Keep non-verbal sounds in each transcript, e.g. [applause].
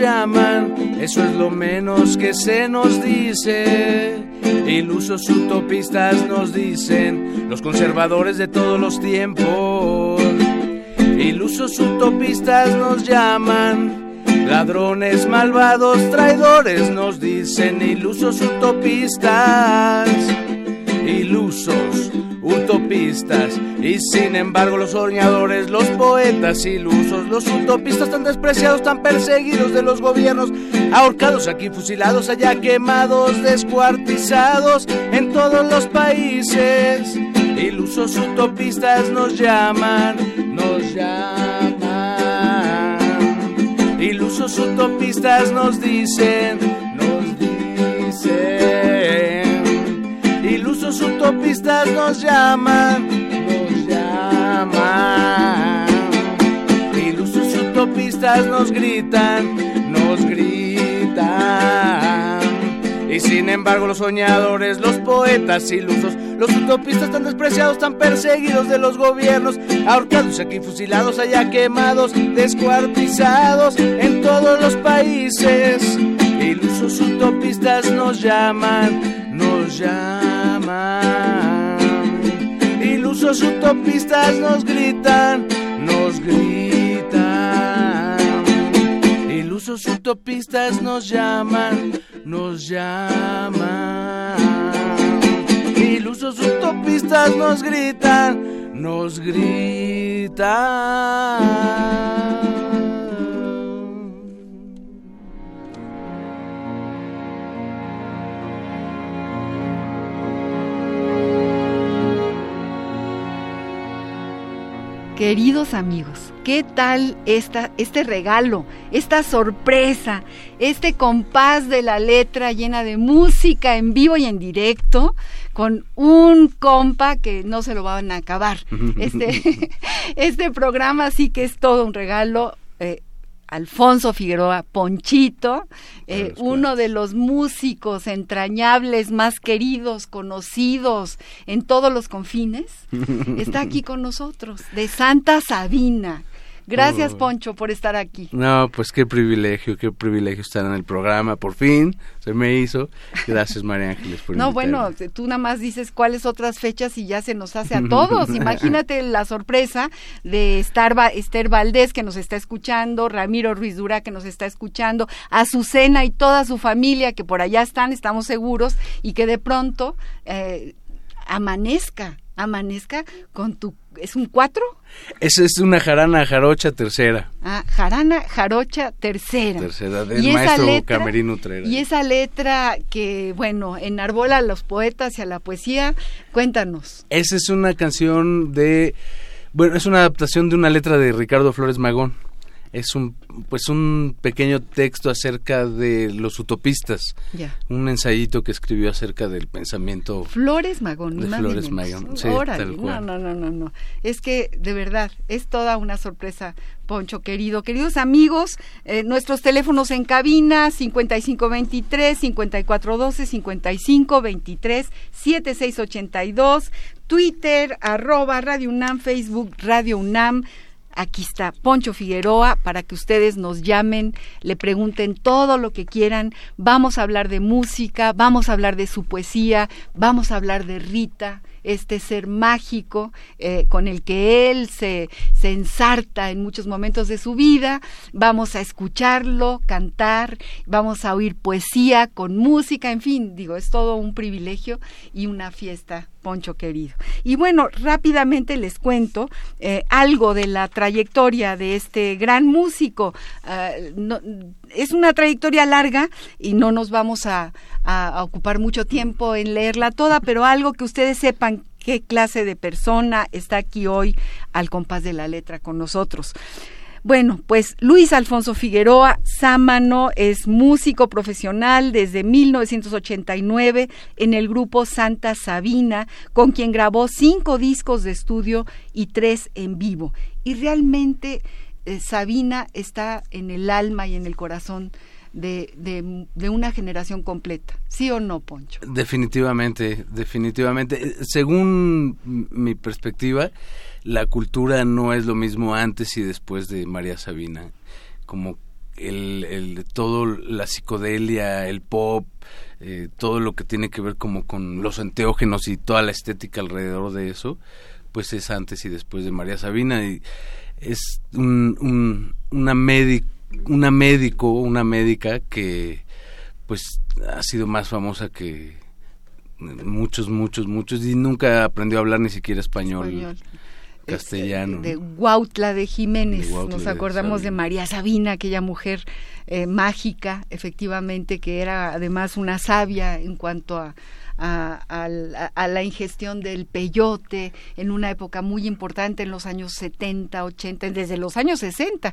Eso es lo menos que se nos dice. Ilusos utopistas nos dicen, los conservadores de todos los tiempos. Ilusos utopistas nos llaman, ladrones malvados, traidores nos dicen, ilusos utopistas. Ilusos utopistas. Y sin embargo los soñadores, los poetas ilusos, los utopistas tan despreciados, tan perseguidos de los gobiernos, ahorcados aquí, fusilados allá, quemados, descuartizados en todos los países. Ilusos utopistas nos llaman, nos llaman. Ilusos utopistas nos dicen, ilusos utopistas nos llaman, nos llaman. Ilusos utopistas nos gritan, nos gritan. Y sin embargo los soñadores, los poetas ilusos, los utopistas tan despreciados, tan perseguidos de los gobiernos, ahorcados aquí, fusilados allá, quemados, descuartizados en todos los países. Ilusos utopistas nos llaman, nos llaman. Ilusos utopistas nos gritan, nos gritan. Ilusos utopistas nos llaman, nos llaman. Ilusos utopistas nos gritan, nos gritan. Queridos amigos, ¿qué tal esta, este regalo, esta sorpresa, este compás de la letra llena de música en vivo y en directo? con un compa que no se lo van a acabar. Este, [laughs] este programa sí que es todo un regalo. Alfonso Figueroa Ponchito, eh, uno de los músicos entrañables más queridos, conocidos en todos los confines, [laughs] está aquí con nosotros, de Santa Sabina. Gracias, Poncho, por estar aquí. No, pues qué privilegio, qué privilegio estar en el programa, por fin, se me hizo. Gracias, María Ángeles, por No, bueno, tú nada más dices cuáles otras fechas y ya se nos hace a todos. [laughs] Imagínate la sorpresa de estar Esther Valdés, que nos está escuchando, Ramiro Ruiz Dura, que nos está escuchando, Azucena y toda su familia, que por allá están, estamos seguros, y que de pronto eh, amanezca, amanezca con tu... ¿Es un cuatro? Esa es una jarana jarocha tercera. Ah, jarana jarocha tercera. Tercera, del maestro Camerino Utrera. Y esa letra que, bueno, enarbola a los poetas y a la poesía, cuéntanos. Esa es una canción de, bueno, es una adaptación de una letra de Ricardo Flores Magón es un pues un pequeño texto acerca de los utopistas. Un ensayito que escribió acerca del pensamiento Flores Magón de Flores Magón sí, tal cual. no no no no es que de verdad es toda una sorpresa Poncho querido. Queridos amigos eh, nuestros teléfonos en cabina 5523 5412 5523 7682 Twitter arroba Radio UNAM Facebook Radio UNAM Aquí está Poncho Figueroa para que ustedes nos llamen, le pregunten todo lo que quieran. Vamos a hablar de música, vamos a hablar de su poesía, vamos a hablar de Rita este ser mágico eh, con el que él se, se ensarta en muchos momentos de su vida. Vamos a escucharlo, cantar, vamos a oír poesía con música, en fin, digo, es todo un privilegio y una fiesta Poncho querido. Y bueno, rápidamente les cuento eh, algo de la trayectoria de este gran músico. Ah, es una trayectoria larga y no nos vamos a, a, ocupar mucho tiempo en leerla toda, pero algo que ustedes sepan qué clase de persona está aquí hoy al compás de la letra con nosotros. Bueno, pues Luis Alfonso Figueroa Sámano es músico profesional desde 1989 en el grupo Santa Sabina, con quien grabó cinco discos de estudio y tres en vivo. Y realmente eh, Sabina está en el alma y en el corazón de, de, una generación completa. ¿Sí o no, Poncho? Definitivamente, definitivamente. Eh, según mi perspectiva, la cultura no es lo mismo antes y después de María Sabina. Como el, el todo la psicodelia, el pop, eh, todo lo que tiene que ver como con los enteógenos y toda la estética alrededor de eso, pues es antes y después de María Sabina y es un, una médica una médico, una médica que pues ha sido más famosa que muchos, muchos, muchos y nunca aprendió a hablar ni siquiera español. castellano. De, Guautla de Jiménez, nos acordamos de, María Sabina, aquella mujer eh, mágica, efectivamente, que era además una sabia en cuanto a, a, la ingestión del peyote en una época muy importante en los años 70, 80, desde los años 60.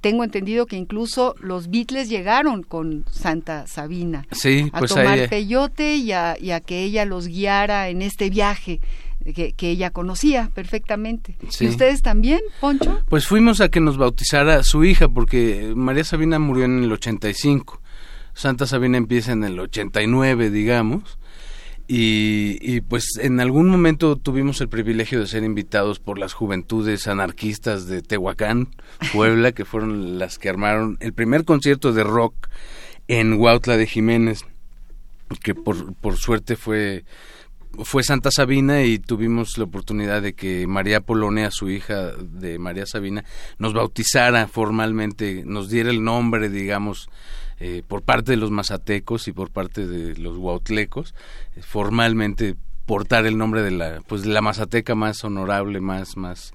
Tengo entendido que incluso los Beatles llegaron con Santa Sabina a pues tomar peyote y a, que ella los guiara en este viaje. Que, ella conocía perfectamente. ¿Y ustedes también, Poncho? Pues fuimos a que nos bautizara su hija, porque María Sabina murió en el 85. Santa Sabina empieza en el 89, digamos. Y, y, pues en algún momento tuvimos el privilegio de ser invitados por las juventudes anarquistas de Tehuacán, [laughs] Puebla, que fueron las que armaron el primer concierto de rock en Huautla de Jiménez, que por, por suerte fue, fue Santa Sabina y tuvimos la oportunidad de que María Polonia, su hija de María Sabina, nos bautizara formalmente, nos diera el nombre, digamos, eh, por parte de los mazatecos y por parte de los huautlecos, eh, formalmente portar el nombre de la pues la mazateca más honorable, más más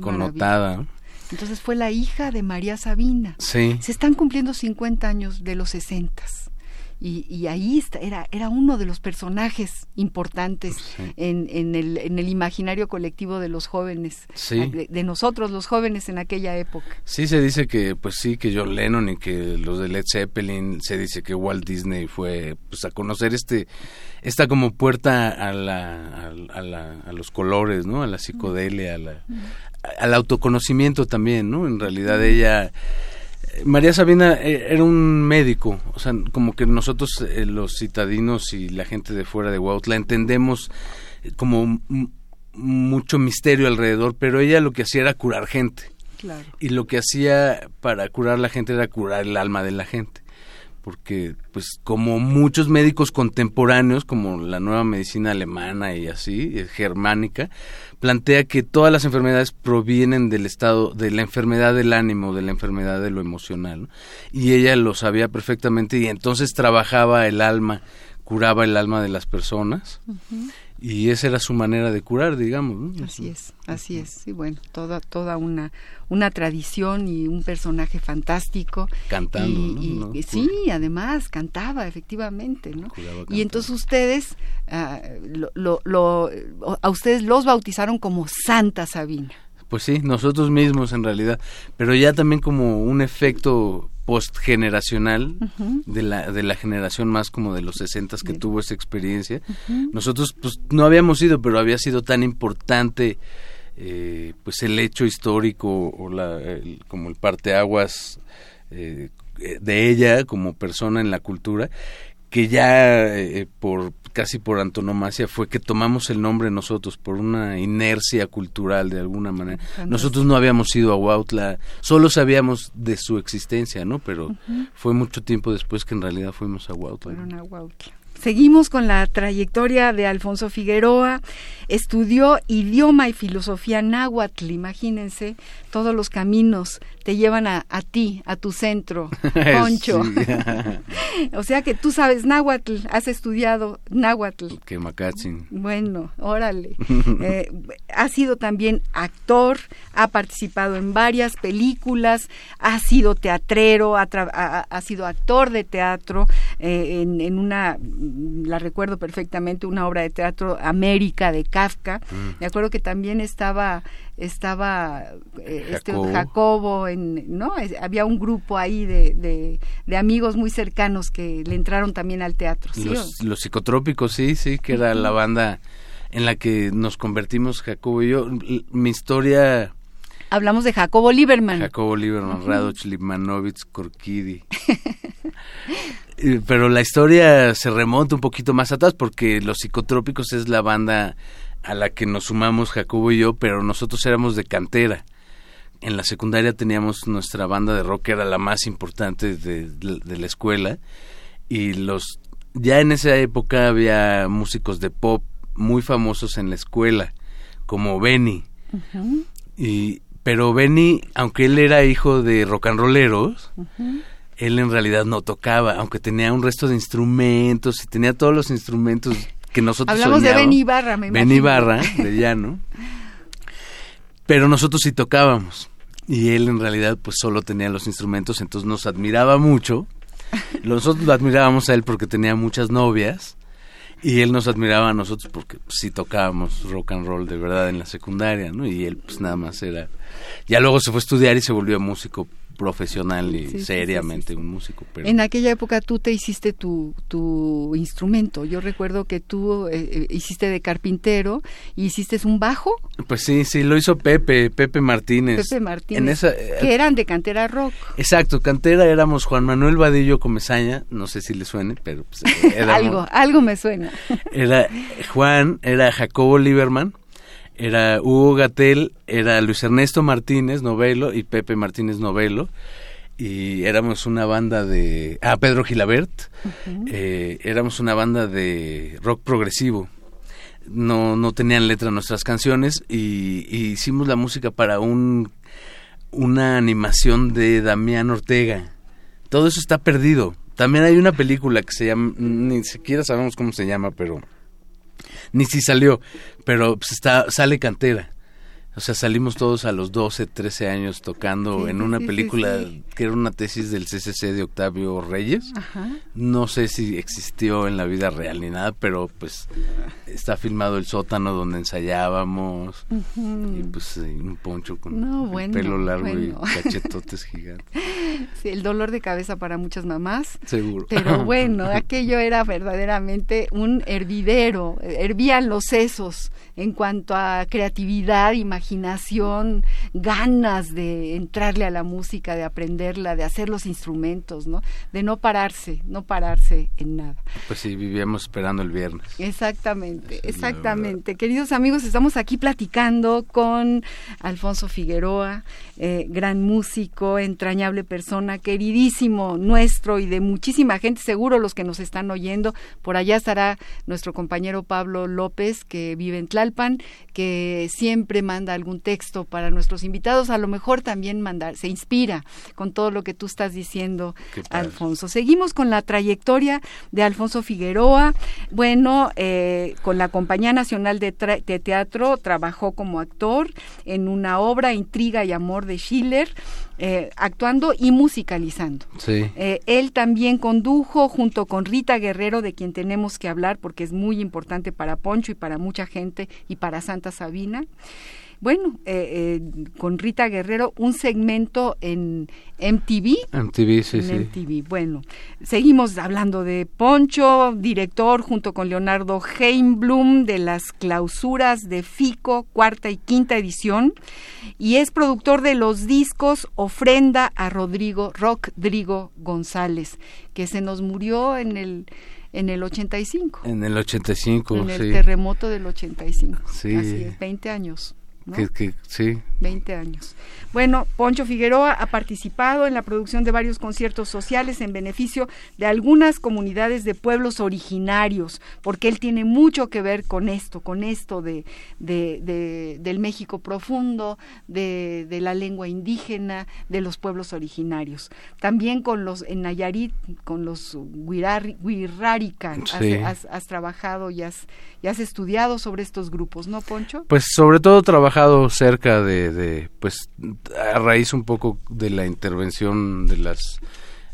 connotada. Entonces fue la hija de María Sabina. Sí. Se están cumpliendo 50 años de los 60 y, y ahí está, era, era uno de los personajes importantes en, en, el, en el imaginario colectivo de los jóvenes, de, nosotros los jóvenes en aquella época. Sí, se dice que, pues sí, que John Lennon y que los de Led Zeppelin, se dice que Walt Disney fue pues a conocer este, esta como puerta a, la, a, la, a los colores, ¿no? A la psicodelia, a la, al autoconocimiento también, ¿no? En realidad ella María Sabina eh, era un médico, o sea, como que nosotros eh, los citadinos y la gente de fuera de Huautla entendemos eh, como mucho misterio alrededor, pero ella lo que hacía era curar gente. Y lo que hacía para curar la gente era curar el alma de la gente porque pues como muchos médicos contemporáneos como la nueva medicina alemana y así eh, germánica plantea que todas las enfermedades provienen del estado de la enfermedad del ánimo de la enfermedad de lo emocional y ella lo sabía perfectamente y entonces trabajaba el alma curaba el alma de las personas y esa era su manera de curar, digamos. Así es, así es. Y bueno, toda toda una una tradición y un personaje fantástico. Cantando, y, sí, además cantaba efectivamente, ¿no? Y entonces ustedes ah, lo, lo, a ustedes los bautizaron como Santa Sabina. Pues sí, nosotros mismos en realidad, pero ya también como un efecto postgeneracional de, la, de la generación más como de los sesentas que tuvo esa experiencia. Nosotros pues no habíamos ido, pero había sido tan importante eh, pues el hecho histórico o la, como el parteaguas eh, de ella como persona en la cultura que ya eh, por casi por antonomasia fue que tomamos el nombre nosotros por una inercia cultural de alguna manera. Nosotros no habíamos ido a Huautla, solo sabíamos de su existencia, ¿no? Pero fue mucho tiempo después que en realidad fuimos a Huautla. Fueron a Huautla. Seguimos con la trayectoria de Alfonso Figueroa. Estudió idioma y filosofía náhuatl, imagínense, todos los caminos te llevan a, ti, a tu centro, [laughs] Poncho. [laughs] o sea que tú sabes náhuatl, has estudiado náhuatl. Que macachín. Bueno, órale. [laughs] eh, ha sido también actor, ha participado en varias películas, ha sido teatrero, ha, sido actor de teatro eh, en, en, una, la recuerdo perfectamente, una obra de teatro América de Kafka. Mm. Me acuerdo que también estaba estaba eh, este Jacobo, en, ¿no? había un grupo ahí de, de, amigos muy cercanos que le entraron también al teatro. los, los, psicotrópicos, sí, sí, que era la banda en la que nos convertimos Jacobo y yo. Mi historia... Hablamos de Jacobo Lieberman. Jacobo Lieberman, Radoch Limanovich, Korkidi. [laughs] Pero la historia se remonta un poquito más atrás porque Los Psicotrópicos es la banda a la que nos sumamos Jacobo y yo, pero nosotros éramos de cantera. En la secundaria teníamos nuestra banda de rock, que era la más importante de, la escuela, y los ya en esa época había músicos de pop muy famosos en la escuela, como Benny. y, pero Benny, aunque él era hijo de rock and rolleros, él en realidad no tocaba, aunque tenía un resto de instrumentos y tenía todos los instrumentos que nosotros Hablamos de Ben Ibarra, me Ben Ibarra, de [laughs] llano. Pero nosotros sí tocábamos. Y él en realidad pues solo tenía los instrumentos, entonces nos admiraba mucho. [laughs] Nosotros lo admirábamos a él porque tenía muchas novias. Y él nos admiraba a nosotros porque sí tocábamos rock and roll de verdad en la secundaria, ¿no? Y él pues nada más era... Ya luego se fue a estudiar y se volvió músico profesional y seriamente un músico. Pero... En aquella época tú te hiciste tu, tu instrumento. Yo recuerdo que tú eh, eh, hiciste de carpintero y hiciste un bajo. Pues sí, sí, lo hizo Pepe, Pepe Martínez. Pepe Martínez. Eh, que eran de cantera rock. Exacto, cantera éramos Juan Manuel Vadillo Comezaña, no sé si le suene, pero pues, [laughs] algo, algo me suena. era Juan, era Jacobo Lieberman era Hugo Gatel, era Luis Ernesto Martínez Novelo y Pepe Martínez Novelo. Y éramos una banda de ah Pedro Gilabert. Eh, éramos una banda de rock progresivo. No no tenían letra nuestras canciones y, hicimos la música para un una animación de Damián Ortega. Todo eso está perdido. También hay una película que se llama ni siquiera sabemos cómo se llama pero ni si salió, pero pues está, sale cantera. O sea, salimos todos a los 12, 13 años tocando en una película que era una tesis del CCC de Octavio Reyes. No sé si existió en la vida real ni nada, pero pues está filmado el sótano donde ensayábamos y pues un poncho con pelo largo y [laughs] cachetotes gigantes. Sí, el dolor de cabeza para muchas mamás. Seguro. Pero [laughs] bueno, aquello era verdaderamente un hervidero, hervían los sesos en cuanto a creatividad, imaginación, ganas de entrarle a la música, de aprenderla, de hacer los instrumentos, ¿no? De no pararse, no pararse en nada. Pues sí, vivíamos esperando el viernes. Exactamente, exactamente. Queridos amigos, estamos aquí platicando con Alfonso Figueroa, eh, gran músico, entrañable persona, queridísimo nuestro y de muchísima gente, seguro los que nos están oyendo. Por allá estará nuestro compañero Pablo López, que vive en Tlalpan, que siempre manda algún texto para nuestros invitados. A lo mejor también mandar, se inspira con todo lo que tú estás diciendo, Alfonso. Seguimos con la trayectoria de Alfonso Figueroa. Bueno, eh, con la Compañía Nacional de, de Teatro trabajó como actor en una obra Intriga y Amor de Schiller, eh, actuando y musicalizando. Eh, él también condujo junto con Rita Guerrero, de quien tenemos que hablar porque es muy importante para Poncho y para mucha gente y para Santa Sabina bueno, eh, eh, con Rita Guerrero, un segmento en MTV. MTV, sí, sí. MTV. Bueno, seguimos hablando de Poncho, director junto con Leonardo Heimblum de las clausuras de FICO, cuarta y quinta edición, y es productor de los discos Ofrenda a Rodrigo, Rodrigo González, que se nos murió en el en el 85. En el 85, En el terremoto del 85. Sí. Así es, 20 años. Que, sí. 20 años. Bueno, Poncho Figueroa ha participado en la producción de varios conciertos sociales en beneficio de algunas comunidades de pueblos originarios, porque él tiene mucho que ver con esto, con esto de, del México profundo, de, la lengua indígena, de los pueblos originarios. También con los, en Nayarit, con los Huirrárica, has, trabajado y has, y has estudiado sobre estos grupos, ¿no, Poncho? Pues sobre todo cerca de, pues a raíz un poco de la intervención de las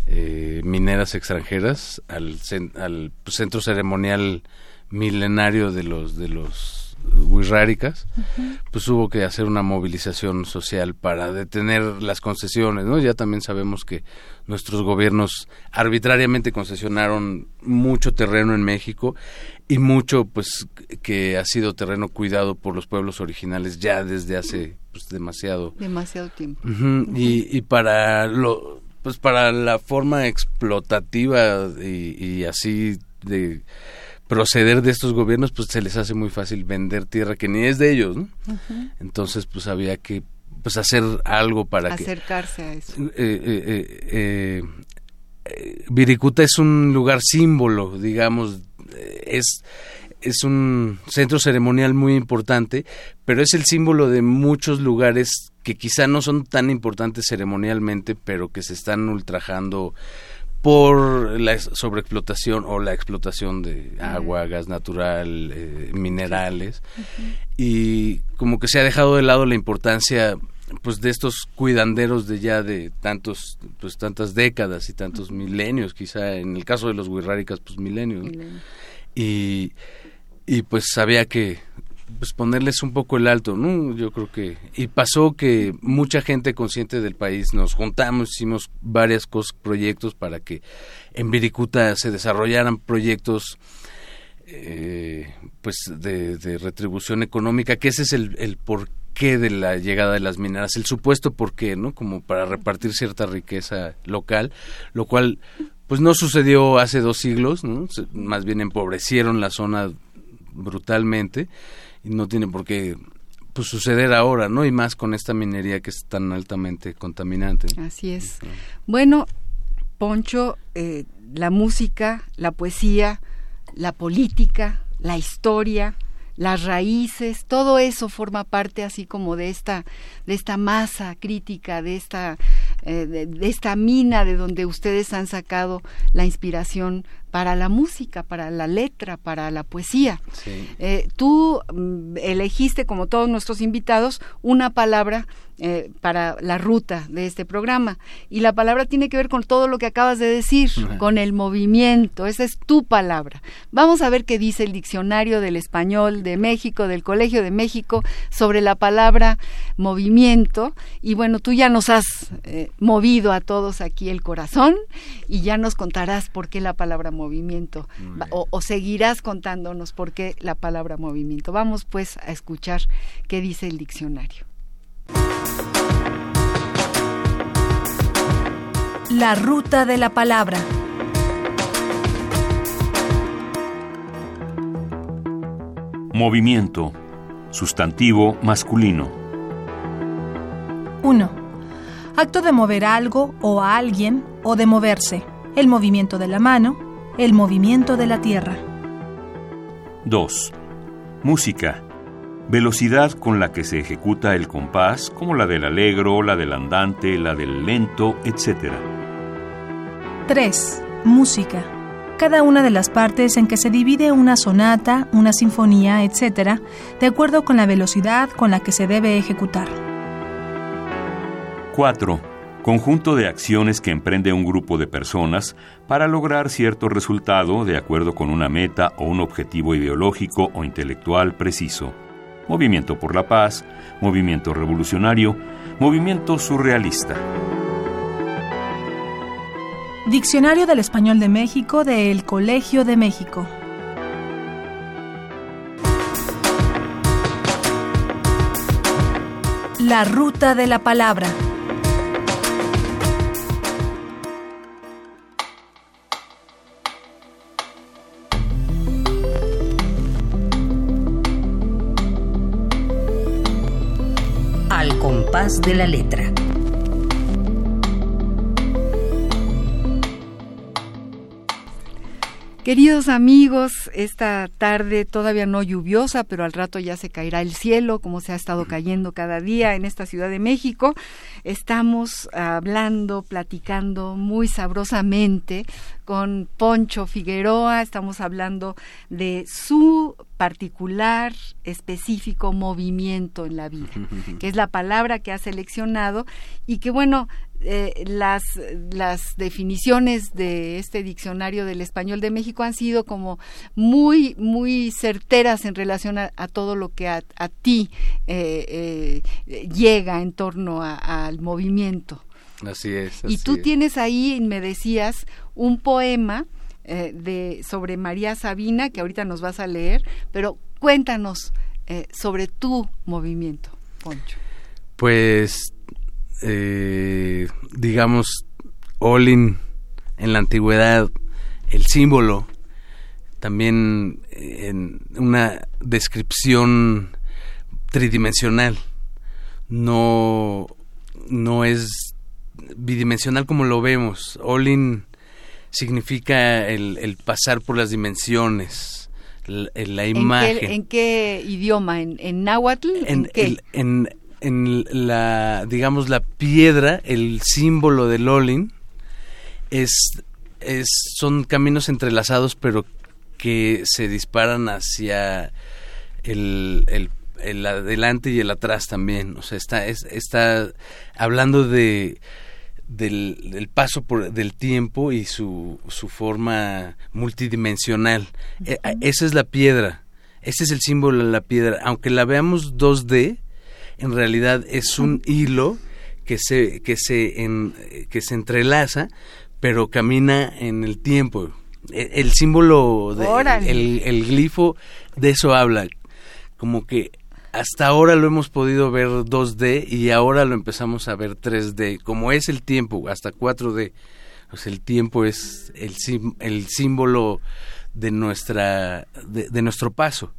eh, mineras extranjeras al, al centro ceremonial milenario de los de los Huirráricas, pues hubo que hacer una movilización social para detener las concesiones, ¿no? Ya también sabemos que nuestros gobiernos arbitrariamente concesionaron mucho terreno en México y mucho pues que ha sido terreno cuidado por los pueblos originales ya desde hace pues, demasiado demasiado tiempo y, y para lo pues para la forma explotativa y, así de proceder de estos gobiernos pues se les hace muy fácil vender tierra que ni es de ellos ¿no? entonces pues había que pues hacer algo para acercarse a eso eh, eh, eh, Viricuta es un lugar símbolo digamos es, es un centro ceremonial muy importante, pero es el símbolo de muchos lugares que quizá no son tan importantes ceremonialmente, pero que se están ultrajando por la sobreexplotación o la explotación de agua, gas natural, eh, minerales y como que se ha dejado de lado la importancia pues de estos cuidanderos de ya de tantos pues tantas décadas y tantos milenios quizá en el caso de los huirráricas pues milenios y, y pues había que pues ponerles un poco el alto, ¿no? Yo creo que y pasó que mucha gente consciente del país nos juntamos, hicimos varias cosas, proyectos para que en Viricuta se desarrollaran proyectos eh, pues de, retribución económica, que ese es el, el porqué de la llegada de las mineras, el supuesto porqué, ¿no? Como para repartir cierta riqueza local, lo cual pues no sucedió hace dos siglos, más bien empobrecieron la zona brutalmente y no tiene por qué pues, suceder ahora, ¿no? Y más con esta minería que es tan altamente contaminante. Así es. Bueno, Poncho, eh, la música, la poesía, la política, la historia, las raíces, todo eso forma parte así como de esta, de esta masa crítica, de esta, eh, de, esta mina de donde ustedes han sacado la inspiración para la música, para la letra, para la poesía. Eh, tú mm, elegiste, como todos nuestros invitados, una palabra eh, para la ruta de este programa. Y la palabra tiene que ver con todo lo que acabas de decir, con el movimiento. Esa es tu palabra. Vamos a ver qué dice el diccionario del español de México, del Colegio de México, sobre la palabra movimiento. Y bueno, tú ya nos has eh, movido a todos aquí el corazón y ya nos contarás por qué la palabra movimiento o, o seguirás contándonos por qué la palabra movimiento. Vamos pues a escuchar qué dice el diccionario. La ruta de la palabra. Movimiento. Sustantivo masculino. 1. Acto de mover algo o a alguien o de moverse. El movimiento de la mano. El movimiento de la tierra. 2. Música velocidad con la que se ejecuta el compás, como la del alegro, la del andante, la del lento, etc. 3. Música. Cada una de las partes en que se divide una sonata, una sinfonía, etc., de acuerdo con la velocidad con la que se debe ejecutar. 4. Conjunto de acciones que emprende un grupo de personas para lograr cierto resultado de acuerdo con una meta o un objetivo ideológico o intelectual preciso. Movimiento por la Paz, Movimiento Revolucionario, Movimiento Surrealista. Diccionario del Español de México del Colegio de México. La ruta de la palabra. compás de la letra. Queridos amigos, esta tarde todavía no lluviosa, pero al rato ya se caerá el cielo, como se ha estado cayendo cada día en esta Ciudad de México. Estamos hablando, platicando muy sabrosamente con Poncho Figueroa, estamos hablando de su particular, específico movimiento en la vida, [laughs] que es la palabra que ha seleccionado y que bueno, eh, las, las definiciones de este diccionario del español de México han sido como muy, muy certeras en relación a, todo lo que a, ti eh, eh, llega en torno al movimiento. Así es. y tú tienes ahí, me decías, un poema de, sobre María Sabina que ahorita nos vas a leer, pero cuéntanos sobre tu movimiento, Poncho. Pues eh, digamos, Olin en la antigüedad, el símbolo, también en una descripción tridimensional, no, no es bidimensional como lo vemos. Olin significa el, pasar por las dimensiones, la, imagen. ¿En qué, idioma? ¿En, náhuatl? ¿En, en, en la, digamos, la piedra, el símbolo del Olin, es, es, son caminos entrelazados, pero que se disparan hacia el, el, el adelante y el atrás también. O sea, está, está hablando de del, del, paso por del tiempo y su, su forma multidimensional. E, esa es la piedra. Ese es el símbolo de la piedra. Aunque la veamos 2D, en realidad es un hilo que se, que se, en, que se entrelaza, pero camina en el tiempo. E, el, símbolo, de, el, el, glifo, de eso habla. Como que hasta ahora lo hemos podido ver 2D y ahora lo empezamos a ver 3D. Como es el tiempo, hasta 4D. Pues el tiempo es el, el símbolo de, nuestra, de nuestro paso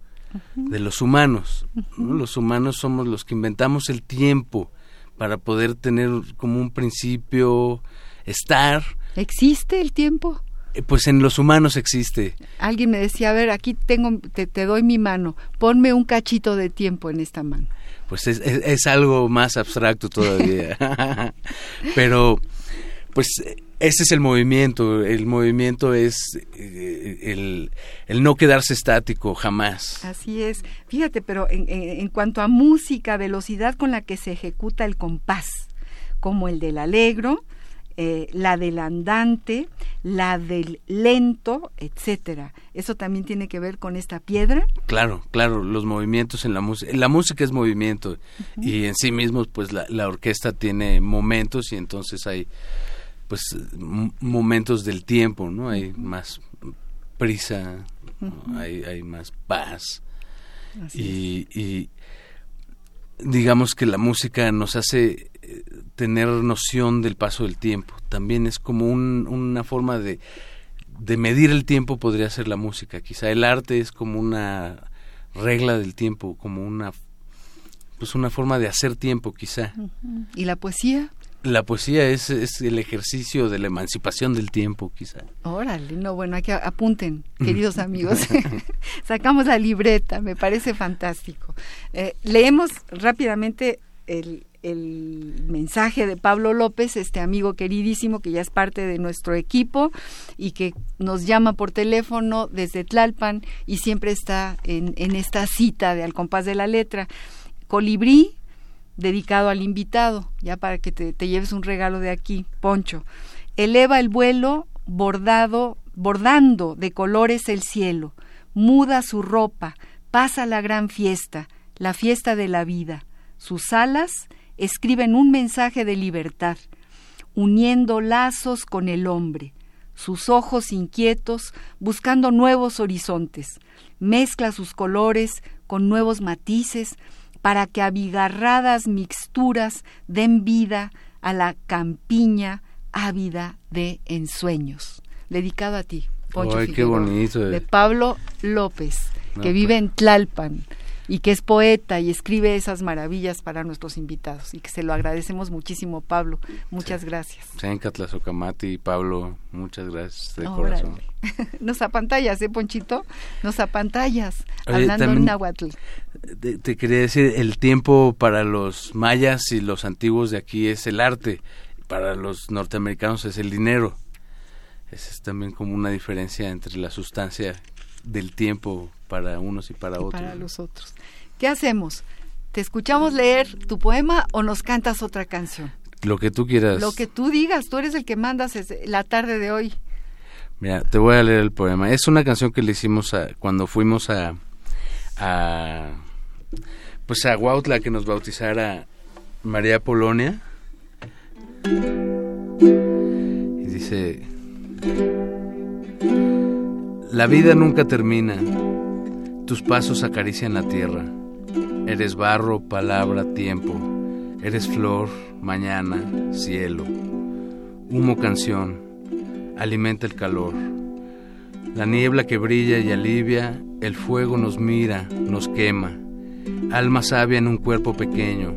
de los humanos. Los humanos somos los que inventamos el tiempo para poder tener como un principio, estar. ¿Existe el tiempo? Eh, pues en los humanos existe. Alguien me decía, a ver, aquí tengo, te, doy mi mano, ponme un cachito de tiempo en esta mano. Pues es, es algo más abstracto todavía. [laughs] Pero, pues ese es el movimiento, el movimiento es eh, el, el, no quedarse estático jamás. Así es. Fíjate, pero en, en, cuanto a música, velocidad con la que se ejecuta el compás, como el del alegro, eh, la del andante, la del lento, etcétera. ¿Eso también tiene que ver con esta piedra? Claro, claro, los movimientos en la música. La música es movimiento y en sí mismos, pues la, la orquesta tiene momentos y entonces hay pues momentos del tiempo, ¿no? Hay más prisa, hay, hay, más paz. Y, y, digamos que la música nos hace eh, tener noción del paso del tiempo. También es como un, una forma de, de medir el tiempo podría ser la música. Quizá el arte es como una regla del tiempo, como una pues una forma de hacer tiempo quizá. ¿Y la poesía? La poesía es, es, el ejercicio de la emancipación del tiempo, quizá. Órale, no, bueno, aquí apunten, queridos amigos. [laughs] [laughs] Sacamos la libreta, me parece fantástico. Eh, leemos rápidamente el, el mensaje de Pablo López, este amigo queridísimo que ya es parte de nuestro equipo y que nos llama por teléfono desde Tlalpan y siempre está en, en esta cita de Al compás de la letra. Colibrí dedicado al invitado, ya para que te, lleves un regalo de aquí, Poncho. Eleva el vuelo bordado, bordando de colores el cielo, muda su ropa, pasa la gran fiesta, la fiesta de la vida. Sus alas escriben un mensaje de libertad, uniendo lazos con el hombre, sus ojos inquietos buscando nuevos horizontes, mezcla sus colores con nuevos matices, para que abigarradas mixturas den vida a la campiña ávida de ensueños. Dedicado a ti, Poncho Ay, qué bonito. De Pablo López, que vive pues. en Tlalpan. Y que es poeta y escribe esas maravillas para nuestros invitados y que se lo agradecemos muchísimo, Pablo. Muchas gracias. y Pablo, muchas gracias de corazón. [laughs] Nos apantallas, ¿eh, Ponchito? Nos apantallas, hablando en náhuatl. te, quería decir, el tiempo para los mayas y los antiguos de aquí es el arte, para los norteamericanos es el dinero. Esa es también como una diferencia entre la sustancia del tiempo para unos y para otros. Para los otros. ¿Qué hacemos? ¿Te escuchamos leer tu poema o nos cantas otra canción? Lo que tú quieras. Lo que tú digas, tú eres el que mandas la tarde de hoy. Mira, te voy a leer el poema. Es una canción que le hicimos a, cuando fuimos a, a pues a Huautla que nos bautizara María Polonia. Y dice la vida nunca termina, tus pasos acarician la tierra. Eres barro, palabra, tiempo. Eres flor, mañana, cielo. Humo, canción. Alimenta el calor. La niebla que brilla y alivia, el fuego nos mira, nos quema. Alma sabia en un cuerpo pequeño.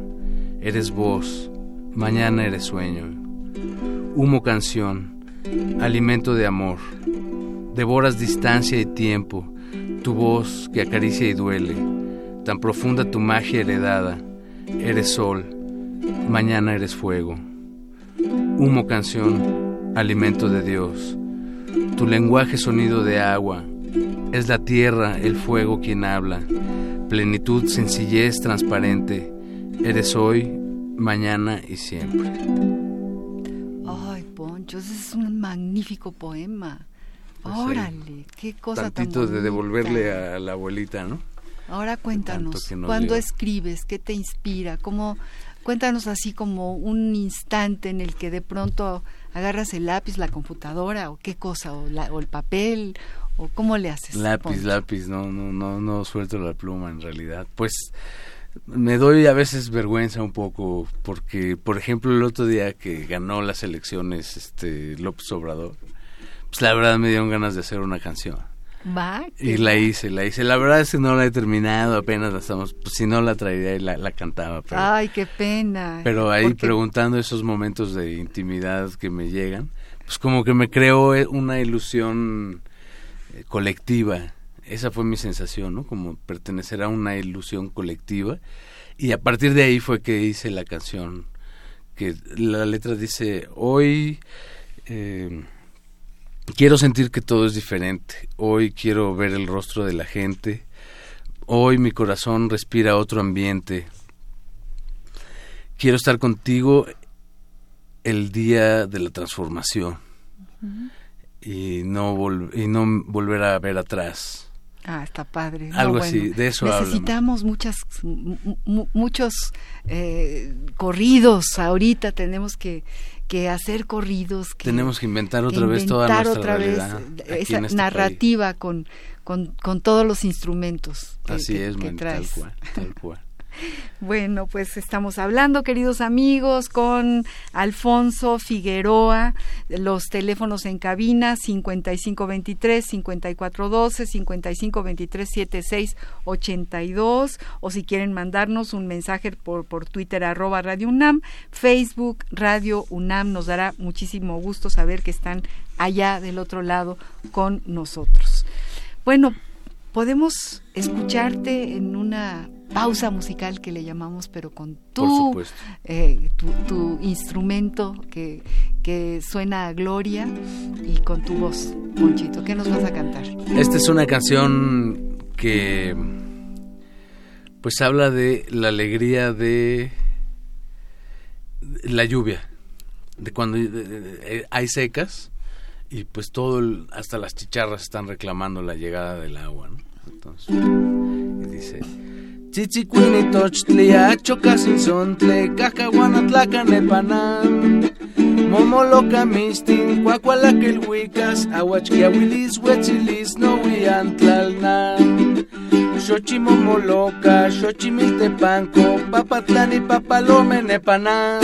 Eres voz, mañana eres sueño. Humo, canción. Alimento de amor Devoras distancia y tiempo, tu voz que acaricia y duele, tan profunda tu magia heredada. Eres sol, mañana eres fuego. Humo canción, alimento de Dios. Tu lenguaje sonido de agua. Es la tierra, el fuego quien habla. Plenitud, sencillez transparente. Eres hoy, mañana y siempre. Ay, Poncho, ese es un magnífico poema. Pues Órale, qué cosa tantito de devolverle a la abuelita, ¿no? Ahora cuéntanos, ¿cuándo escribes? ¿Qué te inspira? ¿Cómo, cuéntanos así como un instante en el que de pronto agarras el lápiz, la computadora o qué cosa, o, el papel, o cómo le haces. Lápiz, lápiz, no, no, no, no suelto la pluma en realidad. Pues me doy a veces vergüenza un poco porque, por ejemplo, el otro día que ganó las elecciones este López Obrador, pues la verdad me dieron ganas de hacer una canción. Va. Y la hice, la hice. La verdad es que no la he terminado, apenas la estamos, pues si no la traería y la, cantaba. Ay, qué pena. Pero ahí preguntando esos momentos de intimidad que me llegan, pues como que me creó eh, una ilusión eh, colectiva. Esa fue mi sensación, ¿no? Como pertenecer a una ilusión colectiva. Y a partir de ahí fue que hice la canción, que la letra dice, hoy... Eh, quiero sentir que todo es diferente. Hoy quiero ver el rostro de la gente. Hoy mi corazón respira otro ambiente. Quiero estar contigo el día de la transformación y no y no volver a ver atrás. Ah, está padre. Algo así, de eso Necesitamos muchas, muchos eh, corridos ahorita, tenemos que que hacer corridos. Que, Tenemos que inventar otra vez toda nuestra otra realidad vez esa este narrativa con, con, con, todos los instrumentos. Así es, tal cual, tal cual. Bueno, pues estamos hablando, queridos amigos, con Alfonso Figueroa, los teléfonos en cabina 5523-5412, 5523-7682, o si quieren mandarnos un mensaje por, por Twitter arroba Radio UNAM, Facebook Radio UNAM, nos dará muchísimo gusto saber que están allá del otro lado con nosotros. Bueno, podemos escucharte en una pausa musical que le llamamos, pero con tu, eh, tu, instrumento que, que suena a gloria y con tu voz, Ponchito. ¿Qué nos vas a cantar? Esta es una canción que pues habla de la alegría de la lluvia, de cuando hay secas y pues todo, hasta las chicharras están reclamando la llegada del agua. Entonces, y dice... Chichicuini tochtlia, chocasinsontle, cacahuanatlacanepanan. Momoloca mistin, cuacualaquilhuicas, ahuachquiahuilis, huetzilis, nohuiantlalnan. Xochimomoloca, xochimiltepanco, papatlani, papalome, nepanan.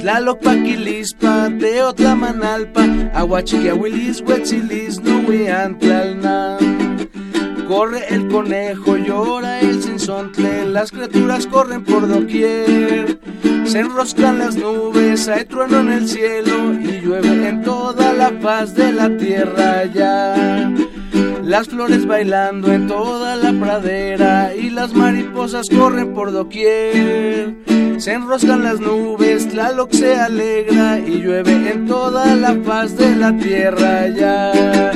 Tlaloc paquilispa, teotlamanalpa, ahuachquiahuilis, huetzilis, nohuiantlalnan. Corre el conejo, llora el Sinzontle, las criaturas corren por doquier. Se enroscan las nubes, hay trueno en el cielo y llueve en toda la paz de la tierra ya. Las flores bailando en toda la pradera y las mariposas corren por doquier. Se enroscan las nubes, Tlaloc se alegra y llueve en toda la paz de la tierra ya.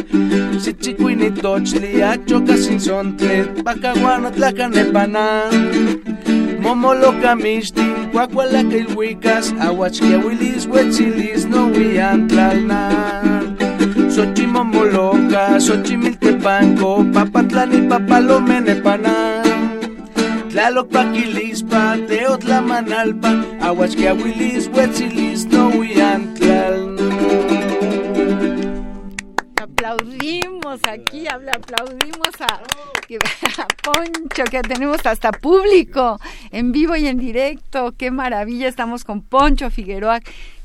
Si chicuini tochli, achoca sin sonte, pacaguano tlacanepaná. Momolo kamishti, cuacualaca ilhuicas, aguachquiahuilis, huetzilis, no huiantlalnan. Xochimomoloca, Xochimiltepanco, Papatlani, Papalomenepanán. Tlaloc Paquilispa, Teotlamanalpa, Aguachquiahuilis, Huetzilis, Nohuiantlal. Aplaudimos aquí, aplaudimos a Poncho, que tenemos hasta público, en vivo y en directo. Qué maravilla, estamos con Poncho Figueroa.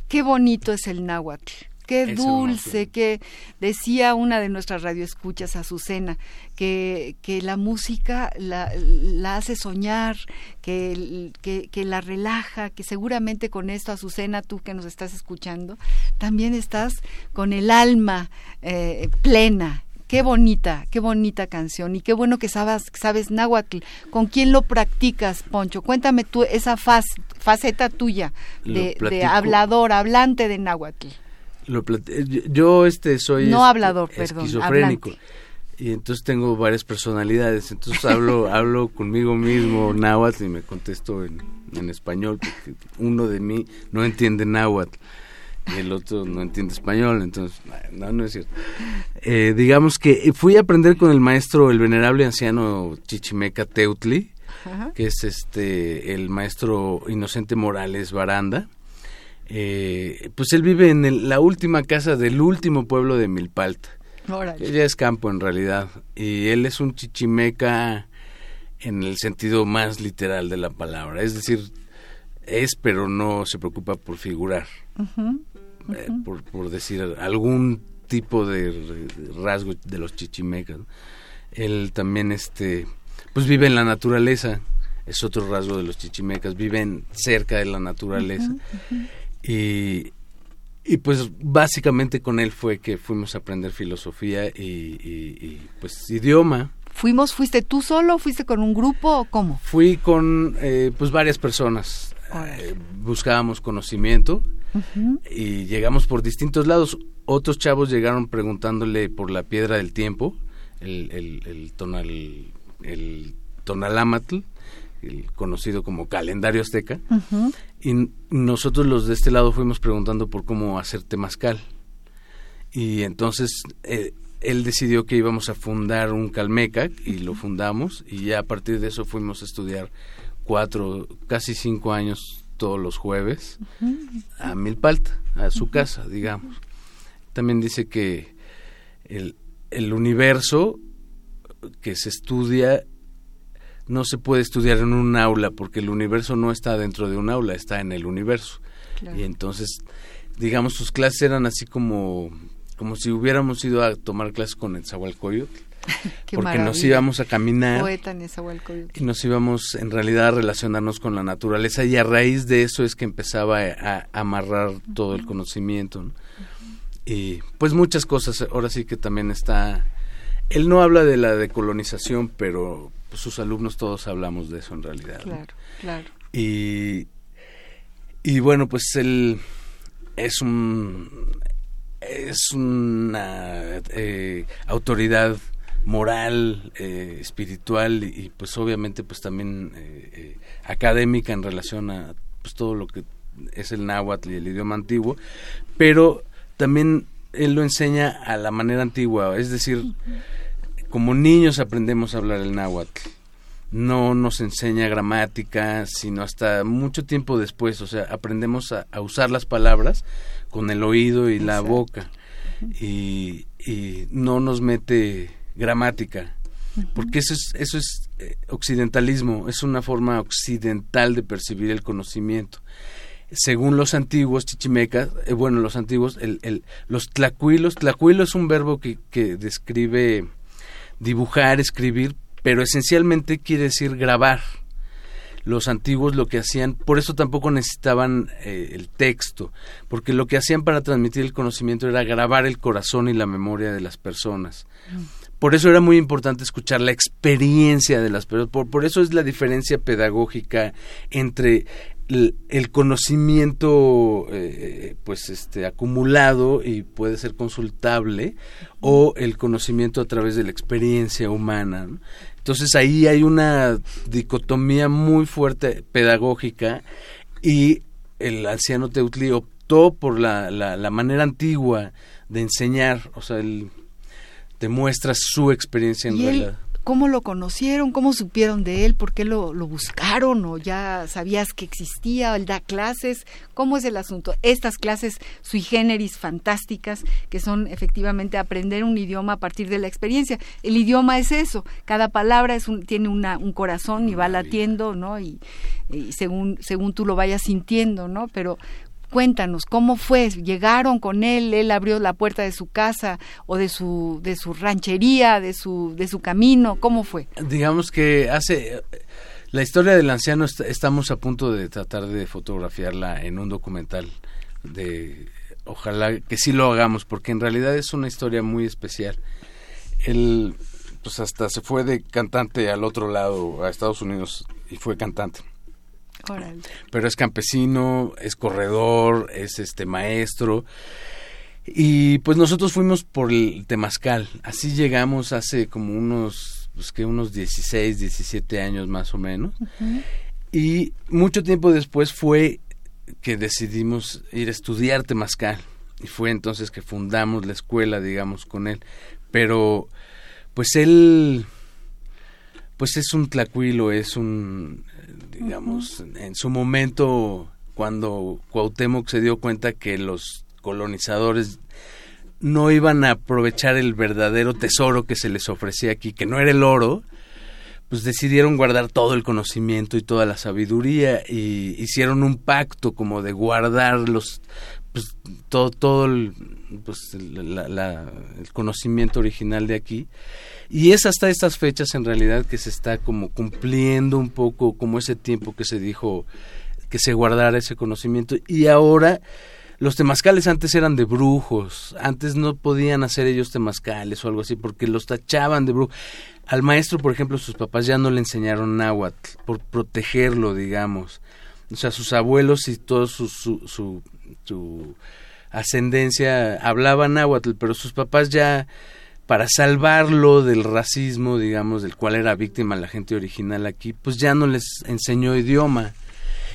Qué bonito es el náhuatl. Qué Es dulce, que decía una de nuestras radioescuchas, Azucena, que, que la música la, la hace soñar, que, que, que la relaja, que seguramente con esto, Azucena, tú que nos estás escuchando, también estás con el alma eh, plena. Qué bonita, qué bonita canción y qué bueno que sabes, sabes náhuatl. ¿Con quién lo practicas, Poncho? Cuéntame tú esa faz, faceta tuya de, hablador, hablante de náhuatl. Lo eh, yo- este soy No hablador, perdón, esquizofrénico. hablante. Y entonces tengo varias personalidades, entonces hablo [laughs] hablo conmigo mismo náhuatl y me contesto en, en español porque uno de mí no entiende náhuatl y el otro no entiende español, entonces no no es cierto. Eh, digamos que fui a aprender con el maestro el venerable anciano Chichimeca Teutli, Ajá. que es este el maestro Inocente Morales Baranda. Eh, pues él vive en el- la última casa del último pueblo de Milpalta, Órale. ya es campo en realidad, y él es un chichimeca en el sentido más literal de la palabra, es decir, es pero no se preocupa por figurar, eh, por, por decir algún tipo de rasgo de los chichimecas. Él también este pues vive en la naturaleza, es otro rasgo de los chichimecas, viven cerca de la naturaleza. Y, y pues básicamente con él fue que fuimos a aprender filosofía y, y- y, pues idioma. Fuimos, fuiste tú solo, fuiste con un grupo o cómo? Fui con eh, pues varias personas, eh, buscábamos conocimiento y llegamos por distintos lados. Otros chavos llegaron preguntándole por la piedra del tiempo, el, el, el, tonal, el tonalámatl, el conocido como calendario azteca. Ujú. Y n- nosotros los de este lado fuimos preguntando por cómo hacer temazcal. Y entonces eh, él decidió que íbamos a fundar un calmeca y lo fundamos y ya a partir de eso fuimos a estudiar cuatro, casi cinco años todos los jueves a Milpalta, a su casa, digamos. También dice que el, el universo que se estudia no se puede estudiar en un aula porque el universo no está dentro de un aula, está en el universo. Claro. Y entonces, digamos, sus clases eran así como, como si hubiéramos ido a tomar clases con el Zahualcoyotl, [laughs] porque nos íbamos a caminar Poeta Nezahualcóyotl. y nos íbamos en realidad a relacionarnos con la naturaleza y a raíz de eso es que empezaba a, a amarrar todo el conocimiento. ¿no? Y pues muchas cosas, ahora sí que también está... Él no habla de la decolonización, pero pues, sus alumnos todos hablamos de eso en realidad. ¿no? Claro, claro. Y, y bueno, pues él es un es una eh, autoridad moral, eh, espiritual y, pues obviamente pues también eh, eh, académica en relación a pues todo lo que es el náhuatl y el idioma antiguo, pero también él lo enseña a la manera antigua, es decir, como niños aprendemos a hablar el náhuatl no nos enseña gramática, sino hasta mucho tiempo después, o sea, aprendemos a, a usar las palabras con el oído y la Exacto. boca y, y no nos mete gramática, porque eso es, eso es eh, occidentalismo, es una forma occidental de percibir el conocimiento. Según los antiguos chichimecas, eh, bueno, los antiguos, el, el, los tlacuilos, tlacuilo es un verbo que, que describe dibujar, escribir, pero esencialmente quiere decir grabar. Los antiguos lo que hacían, por eso tampoco necesitaban eh, el texto, porque lo que hacían para transmitir el conocimiento era grabar el corazón y la memoria de las personas. Por eso era muy importante escuchar la experiencia de las personas. Por, eso es la diferencia pedagógica entre el, conocimiento eh, pues este acumulado y puede ser consultable o el conocimiento a través de la experiencia humana entonces ahí hay una dicotomía muy fuerte pedagógica y el anciano Teutli optó por la, la, la manera antigua de enseñar o sea el demuestra su experiencia en realidad. ¿Cómo lo conocieron? ¿Cómo supieron de él? ¿Por qué lo, buscaron? ¿O ya sabías que existía? ¿Él da clases? ¿Cómo es el asunto? Estas clases sui generis fantásticas que son efectivamente aprender un idioma a partir de la experiencia. El idioma es eso. Cada palabra es un, tiene una, un corazón y va latiendo, ¿no? Y, y según, según tú lo vayas sintiendo, ¿no? Pero Cuéntanos, ¿cómo fue? ¿Llegaron con él? ¿Él abrió la puerta de su casa o de su, de su ranchería, de su, de su camino? ¿Cómo fue? Digamos que hace... La historia del anciano estamos a punto de tratar de fotografiarla en un documental de ojalá que sí lo hagamos porque en realidad es una historia muy especial. Él pues hasta se fue de cantante al otro lado a Estados Unidos y fue cantante. Pero es campesino, es corredor, es este maestro. Y pues nosotros fuimos por el Temazcal. Así llegamos hace como unos, pues que unos 16, 17 años más o menos. Y mucho tiempo después fue que decidimos ir a estudiar Temazcal. Y fue entonces que fundamos la escuela, digamos, con él. Pero, pues él, pues es un tlacuilo, es un, digamos, en su momento, cuando Cuauhtémoc se dio cuenta que los colonizadores no iban a aprovechar el verdadero tesoro que se les ofrecía aquí, que no era el oro, pues decidieron guardar todo el conocimiento y toda la sabiduría y hicieron un pacto como de guardar los pues, todo todo el, pues, el conocimiento original de aquí y es hasta estas fechas en realidad que se está como cumpliendo un poco como ese tiempo que se dijo que se guardara ese conocimiento y ahora los temazcales antes eran de brujos, antes no podían hacer ellos temazcales o algo así porque los tachaban de brujos. Al maestro, por ejemplo, sus papás ya no le enseñaron náhuatl por protegerlo, digamos. O sea, sus abuelos y todo su, su, su ascendencia hablaban náhuatl, pero sus papás ya para salvarlo del racismo, digamos, del cual era víctima la gente original aquí, pues ya no les enseñó idioma.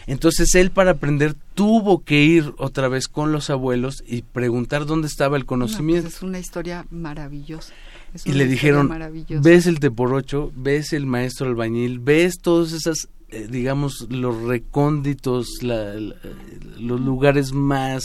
Entonces él para aprender tuvo que ir otra vez con los abuelos y preguntar dónde estaba el pues conocimiento. es una historia maravillosa. y le dijeron, ves el teporocho, ves el maestro albañil, ves todos esas, eh, digamos, los recónditos, los lugares más...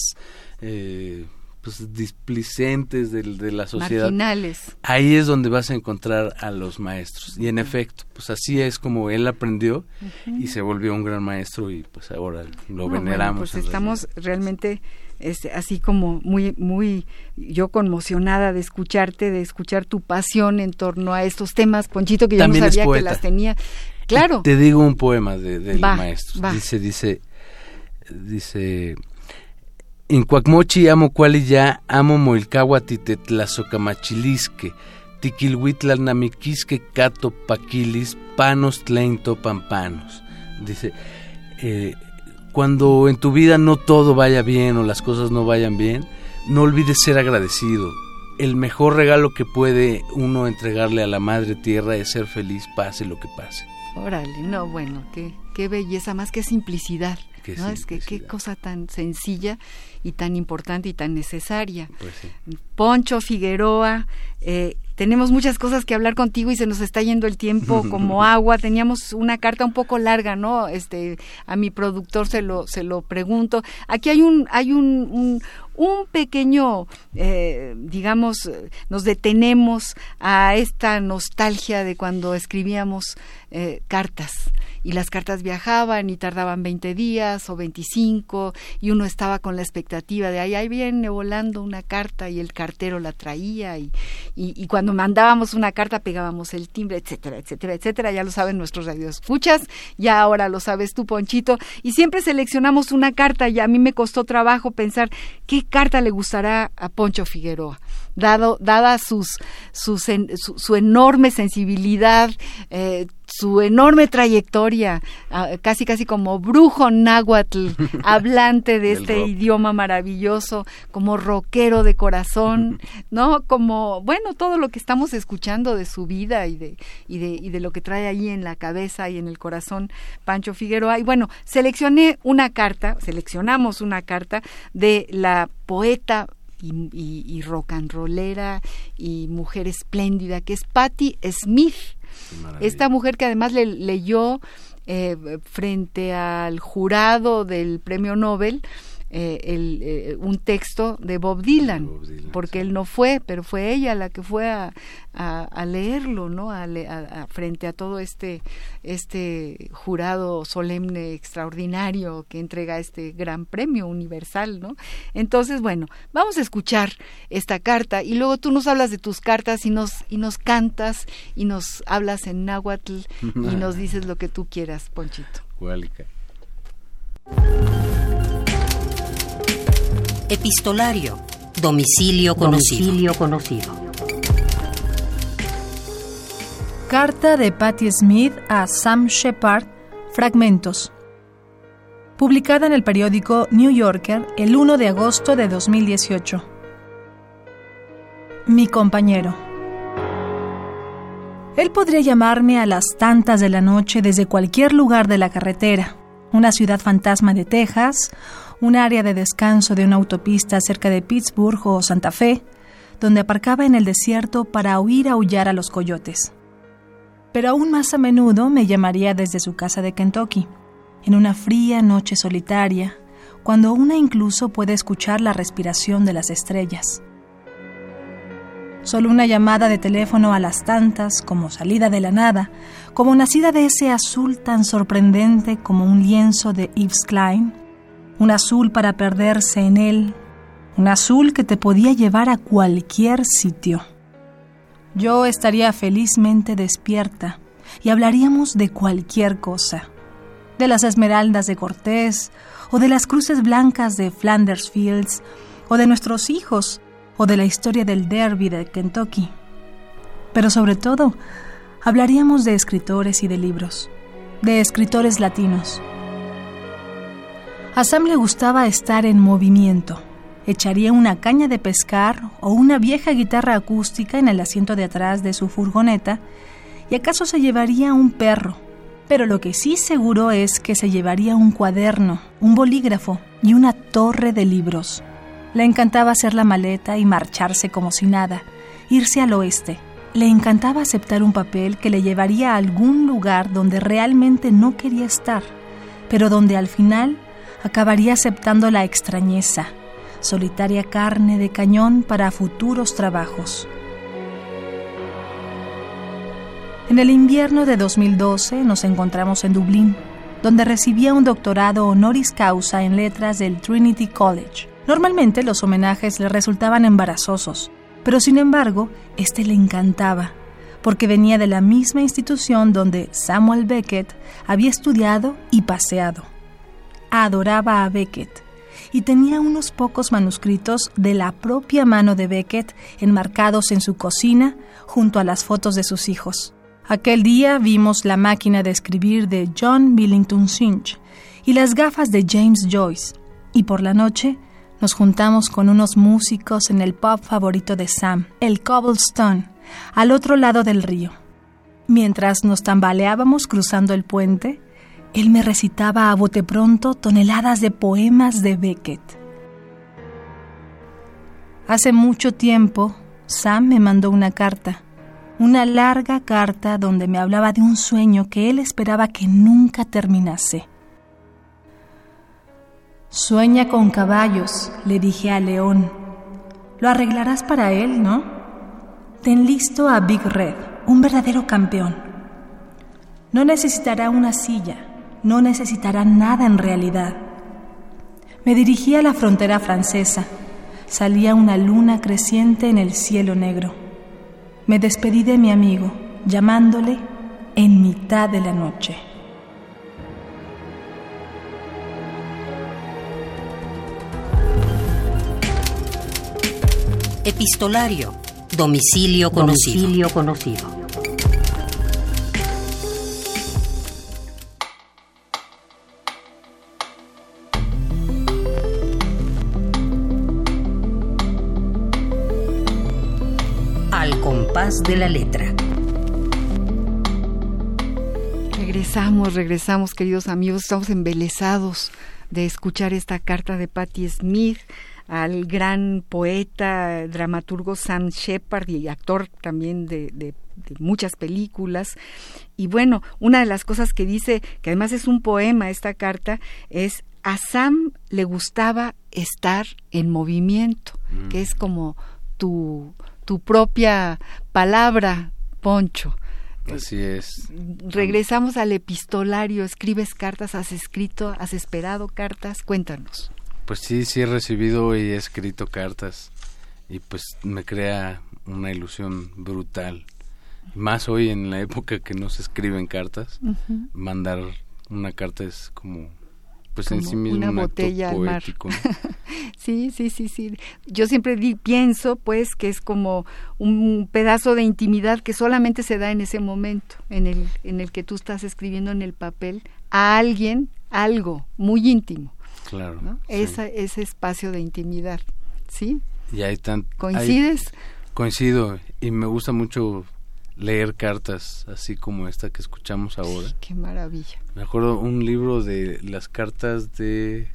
Eh, pues displicentes de, de la sociedad. Marginales. Ahí es donde vas a encontrar a los maestros. Y en efecto, pues así es como él aprendió y se volvió un gran maestro y pues ahora lo veneramos. pues estamos realmente este, así como muy, muy, yo conmocionada de escucharte, de escuchar tu pasión en torno a estos temas, Ponchito, que yo no sabía que las tenía. Claro. te digo un poema de, del maestro. Dice, dice, dice en Cuacmochi amo cuali ya, amo moilcahuati tetlazocamachilisque, tiquilhuitlalnamiquisque cato paquilis, panos tleinto pampanos. Dice, eh, cuando en tu vida no todo vaya bien o las cosas no vayan bien, no olvides ser agradecido. El mejor regalo que puede uno entregarle a la madre tierra es ser feliz, pase lo que pase. Órale, no, bueno, qué, qué belleza, más que simplicidad. ¿No? Es que qué cosa tan sencilla y tan importante y tan necesaria. Pues Poncho Figueroa, eh, tenemos muchas cosas que hablar contigo y se nos está yendo el tiempo [laughs] como agua. Teníamos una carta un poco larga, ¿no? Este, a mi productor se lo se lo pregunto. Aquí hay un hay un, un, pequeño, eh, digamos, nos detenemos a esta nostalgia de cuando escribíamos eh, cartas y las cartas viajaban y tardaban 20 días o 25 y uno estaba con la expectativa de ahí, ahí viene volando una carta y el cartero la traía y, y, cuando mandábamos una carta pegábamos el timbre, etcétera, etcétera, etcétera. Ya lo saben nuestros radioescuchas, ya ahora lo sabes tú, Ponchito. Y siempre seleccionamos una carta y a mí me costó trabajo pensar qué carta le gustará a Poncho Figueroa dado, dada sus, sus su, enorme sensibilidad, eh, su enorme trayectoria, ah, casi casi como brujo náhuatl, [laughs] hablante de este idioma maravilloso, como rockero de corazón, [laughs] ¿no? Como, bueno, todo lo que estamos escuchando de su vida y de, y de, y de lo que trae ahí en la cabeza y en el corazón Pancho Figueroa. Y bueno, seleccioné una carta, seleccionamos una carta de la poeta y, rock and rollera y mujer espléndida, que es Patti Smith. Esta mujer que además le, leyó eh, frente al jurado del premio Nobel eh, el, eh, un texto de Bob Dylan, porque él no fue, pero fue ella la que fue a, a, leerlo, ¿no? A, frente a todo este, este jurado solemne, extraordinario que entrega este gran premio universal, ¿no? Entonces, bueno, vamos a escuchar esta carta y luego tú nos hablas de tus cartas y nos, y nos cantas y nos hablas en náhuatl y nos [laughs] dices lo que tú quieras, Ponchito. Epistolario. Domicilio conocido. conocido. Carta de Patti Smith a Sam Shepard. Fragmentos. Publicada en el periódico New Yorker el 1 de agosto de 2018. Mi compañero. Él podría llamarme a las tantas de la noche desde cualquier lugar de la carretera, una ciudad fantasma de Texas, un área de descanso de una autopista cerca de Pittsburgh o Santa Fe, donde aparcaba en el desierto para oír aullar a los coyotes. Pero aún más a menudo me llamaría desde su casa de Kentucky, en una fría noche solitaria, cuando una incluso puede escuchar la respiración de las estrellas. Solo una llamada de teléfono a las tantas, como salida de la nada, como nacida de ese azul tan sorprendente como un lienzo de Yves Klein, un azul para perderse en él, un azul que te podía llevar a cualquier sitio. Yo estaría felizmente despierta y hablaríamos de cualquier cosa, de las esmeraldas de Cortés, o de las cruces blancas de Flanders Fields, o de nuestros hijos, o de la historia del derby de Kentucky. Pero sobre todo, hablaríamos de escritores y de libros, de escritores latinos a Sam le gustaba estar en movimiento. Echaría una caña de pescar o una vieja guitarra acústica en el asiento de atrás de su furgoneta y acaso se llevaría un perro. Pero lo que sí seguro es que se llevaría un cuaderno, un bolígrafo y una torre de libros. Le encantaba hacer la maleta y marcharse como si nada, irse al oeste. Le encantaba aceptar un papel que le llevaría a algún lugar donde realmente no quería estar, pero donde al final acabaría aceptando la extrañeza, solitaria carne de cañón para futuros trabajos. En el invierno de 2012 nos encontramos en Dublín, donde recibía un doctorado honoris causa en letras del Trinity College. Normalmente los homenajes le resultaban embarazosos, pero sin embargo, este le encantaba, porque venía de la misma institución donde Samuel Beckett había estudiado y paseado adoraba a Beckett y tenía unos pocos manuscritos de la propia mano de Beckett enmarcados en su cocina junto a las fotos de sus hijos. Aquel día vimos la máquina de escribir de John Billington Synge y las gafas de James Joyce, y por la noche nos juntamos con unos músicos en el pub favorito de Sam, el Cobblestone, al otro lado del río. Mientras nos tambaleábamos cruzando el puente, él me recitaba a bote pronto toneladas de poemas de Beckett. Hace mucho tiempo, Sam me mandó una carta, una larga carta donde me hablaba de un sueño que él esperaba que nunca terminase. Sueña con caballos, le dije a León. Lo arreglarás para él, ¿no? Ten listo a Big Red, un verdadero campeón. No necesitará una silla, no necesitará nada en realidad. Me dirigí a la frontera francesa. Salía una luna creciente en el cielo negro. Me despedí de mi amigo, llamándole en mitad de la noche. Epistolario. Domicilio conocido. Domicilio conocido. De la letra. Regresamos, regresamos, queridos amigos. Estamos embelesados de escuchar esta carta de Patti Smith al gran poeta, dramaturgo Sam Shepard y actor también de, muchas películas. Y bueno, una de las cosas que dice, que además es un poema esta carta, es a Sam le gustaba estar en movimiento, que es como tu, tu propia palabra, Poncho. Así es. Regresamos al epistolario, escribes cartas, has escrito, has esperado cartas, cuéntanos. Pues sí, sí he recibido y he escrito cartas y pues me crea una ilusión brutal. Más hoy en la época que no se escriben cartas, mandar una carta es como pues en sí mismo una botella al mar. [laughs] sí, sí, sí, sí. Yo siempre pienso pues que es como un pedazo de intimidad que solamente se da en ese momento, en el en el que tú estás escribiendo en el papel a alguien algo muy íntimo. Claro. ese espacio de intimidad, ¿sí? Y hay tan, ¿Coincides? coincido y me gusta mucho leer cartas así como esta que escuchamos ahora. qué maravilla. Me acuerdo un libro de las cartas de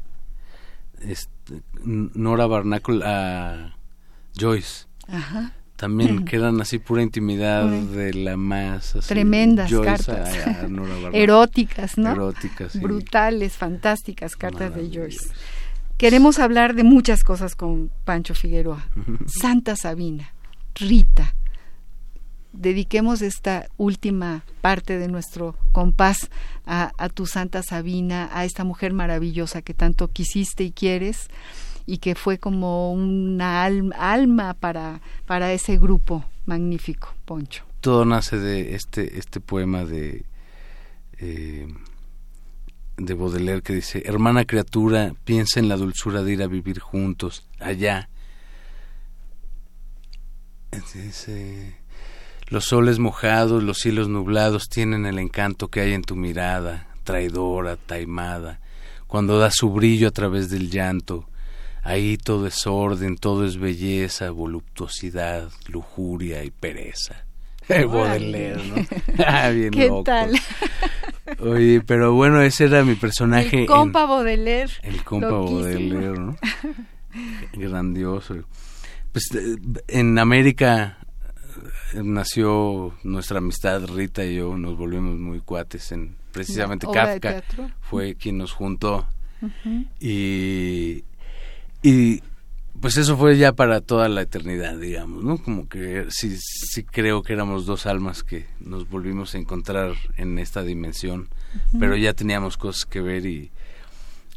este, Nora Barnacle a Joyce. Ajá. También [clears throat] quedan así pura intimidad de la más tremendas cartas. [laughs] eróticas no eróticas brutales fantásticas cartas de Joyce. Queremos hablar de muchas cosas con Pancho Figueroa. [laughs] Santa Sabina Rita dediquemos esta última parte de nuestro compás a, tu Santa Sabina a esta mujer maravillosa que tanto quisiste y quieres y que fue como una alma para, para ese grupo magnífico, Poncho. Todo nace de este, este poema de, eh, de Baudelaire que dice, hermana criatura, piensa en la dulzura de ir a vivir juntos, allá. Los soles mojados, los cielos nublados tienen el encanto que hay en tu mirada, traidora, taimada, cuando da su brillo a través del llanto, Ahí todo es orden, todo es belleza, voluptuosidad, lujuria y pereza. [laughs] Baudelaire, ¿no? [laughs] ah, bien ¿Qué tal? [laughs] Oye, pero bueno, ese era mi personaje. El compa Baudelaire. El compa Baudelaire, ¿no? Grandioso. Pues eh, en América nació nuestra amistad, Rita y yo nos volvimos muy cuates en precisamente Kafka fue quien nos juntó y y pues eso fue ya para toda la eternidad, digamos, ¿no? Como que sí, sí creo que éramos dos almas que nos volvimos a encontrar en esta dimensión, pero ya teníamos cosas que ver y,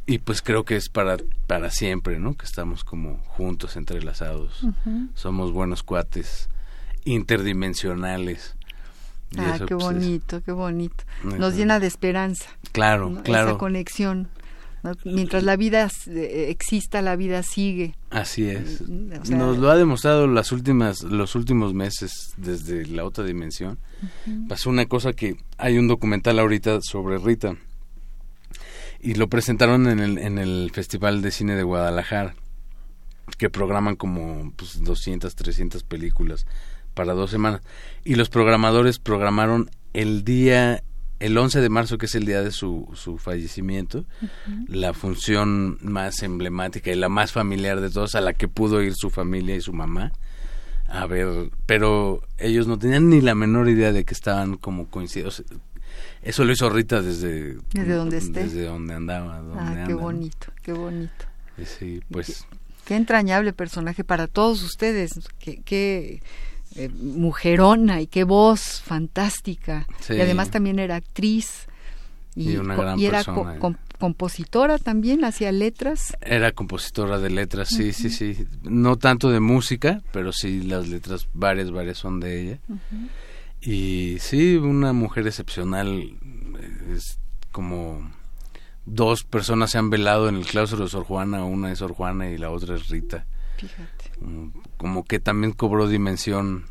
y pues creo que es para, para siempre, ¿no? Que estamos como juntos, entrelazados. Somos buenos cuates, interdimensionales. ah, qué pues, bonito, qué bonito. Nos llena de esperanza. Claro, claro. Esa conexión. Mientras la vida eh, exista, la vida sigue. Así es. Mm, Nos lo ha demostrado las últimas, los últimos meses desde la otra dimensión. Pasó una cosa que hay un documental ahorita sobre Rita y lo presentaron en el, en el Festival de Cine de Guadalajara que programan como pues, 200, 300 películas para dos semanas. Y los programadores programaron el día el 11 de marzo, que es el día de su, su fallecimiento, la función más emblemática y la más familiar de todos, a la que pudo ir su familia y su mamá a ver, pero ellos no tenían ni la menor idea de que estaban como coincididos. Eso lo hizo Rita desde... Desde donde esté. Desde donde andaba. ah, qué bonito, qué bonito. Sí, pues... Qué, qué, entrañable personaje para todos ustedes. Qué, qué, eh, mujerona y qué voz fantástica. Y además también era actriz. Y, una gran era compositora también, hacía letras. Era compositora de letras, sí, sí, sí. No tanto de música, pero sí las letras, varias, varias son de ella. Y sí, una mujer excepcional. Es como dos personas se han velado en el claustro de Sor Juana, una es Sor Juana y la otra es Rita. Fíjate. Como, que también cobró dimensión.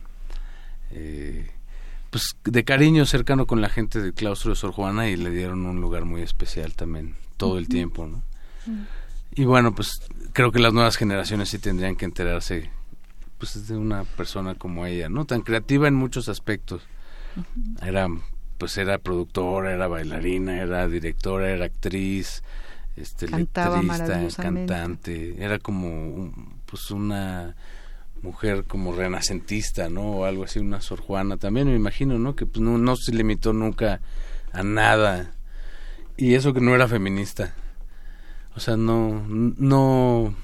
Eh, pues de cariño cercano con la gente del claustro de Sor Juana y le dieron un lugar muy especial también todo el tiempo, ¿no? Y bueno, pues creo que las nuevas generaciones sí tendrían que enterarse pues de una persona como ella, ¿no? Tan creativa en muchos aspectos. Era pues era productora, era bailarina, era directora, era actriz, este Cantaba letrista, cantante, era como pues una mujer como renacentista, ¿no? O algo así, una Sor Juana también, me imagino, ¿no? Que pues, no, se limitó nunca a nada. Y eso que no era feminista. O sea, no, no,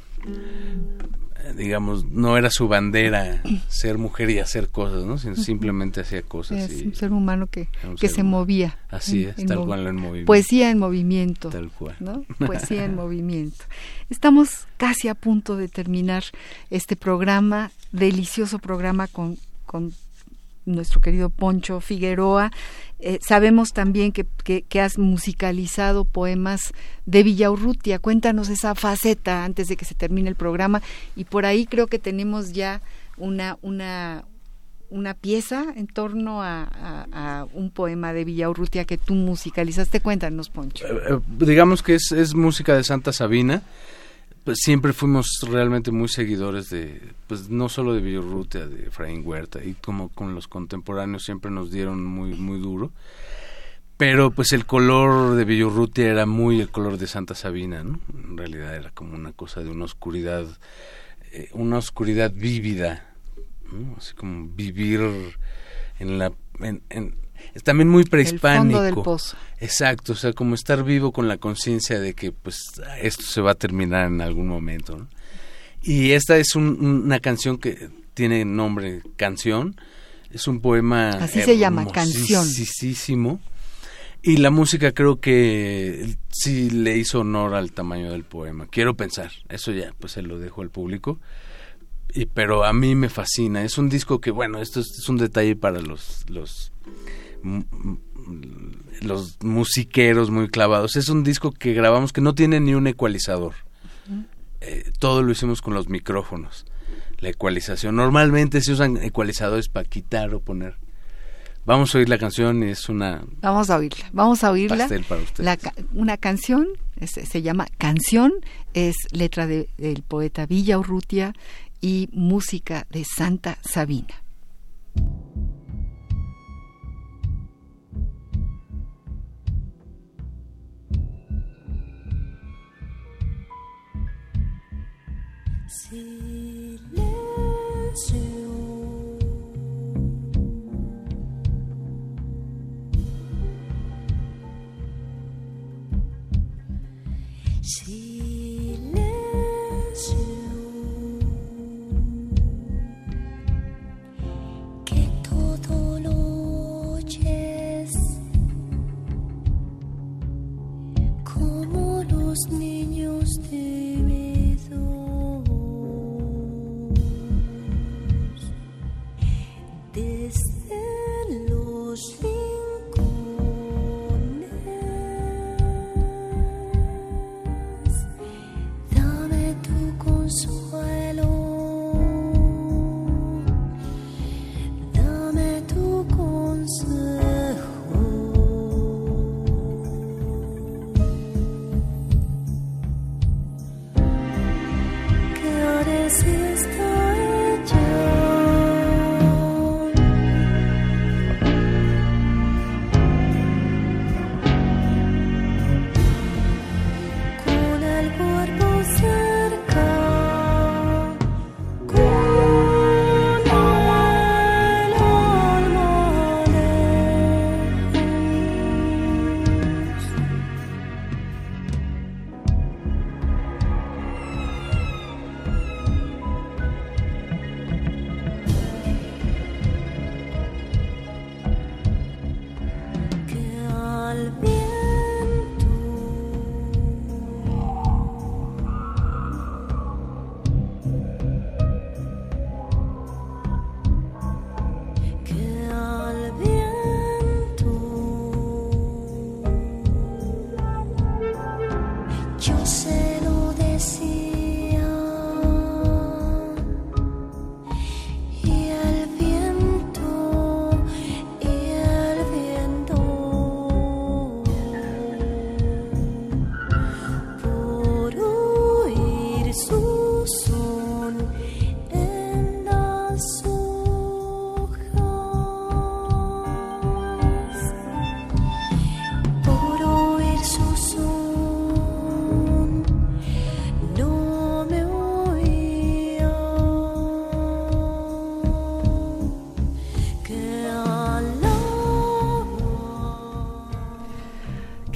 digamos, no era su bandera ser mujer y hacer cosas, ¿no? Sino simplemente hacía cosas. Es un ser humano que, que se movía. Así es, tal cual en movimiento. Poesía en movimiento. Tal cual. ¿no? [laughs] Poesía en movimiento. Estamos casi a punto de terminar este programa, delicioso programa con, con nuestro querido Poncho Figueroa. Eh, sabemos también que, has musicalizado poemas de Villaurrutia. Cuéntanos esa faceta antes de que se termine el programa. Y por ahí creo que tenemos ya una, una, una pieza en torno a, un poema de Villaurrutia que tú musicalizaste. Cuéntanos, Poncho. Eh, eh, digamos que es, es música de Santa Sabina pues siempre fuimos realmente muy seguidores de, pues no solo de Villorrutia, de Efraín Huerta, y como con los contemporáneos siempre nos dieron muy, muy duro. Pero pues el color de Villorrutia era muy el color de Santa Sabina, ¿no? En realidad era como una cosa de una oscuridad, eh, una oscuridad vívida, ¿no? Así como vivir en la, en, es también muy prehispánico. El fondo del pozo. Exacto, o sea, como estar vivo con la conciencia de que pues esto se va a terminar en algún momento. ¿no? Y esta es una canción que tiene nombre Canción, es un poema Así se llama, Canción. Y la música creo que sí le hizo honor al tamaño del poema. Quiero pensar, eso ya pues se lo dejo al público. Y, pero a mí me fascina. Es un disco que, bueno, esto es, es un detalle para los, los los musiqueros muy clavados. Es un disco que grabamos que no tiene ni un ecualizador. Eh, todo lo hicimos con los micrófonos. La ecualización. Normalmente se usan ecualizadores para quitar o poner. Vamos a oír la canción, es una... Vamos a oírla, vamos a oírla. La, una canción, se, llama Canción, es letra del poeta Villa Urrutia y música de Santa Sabina.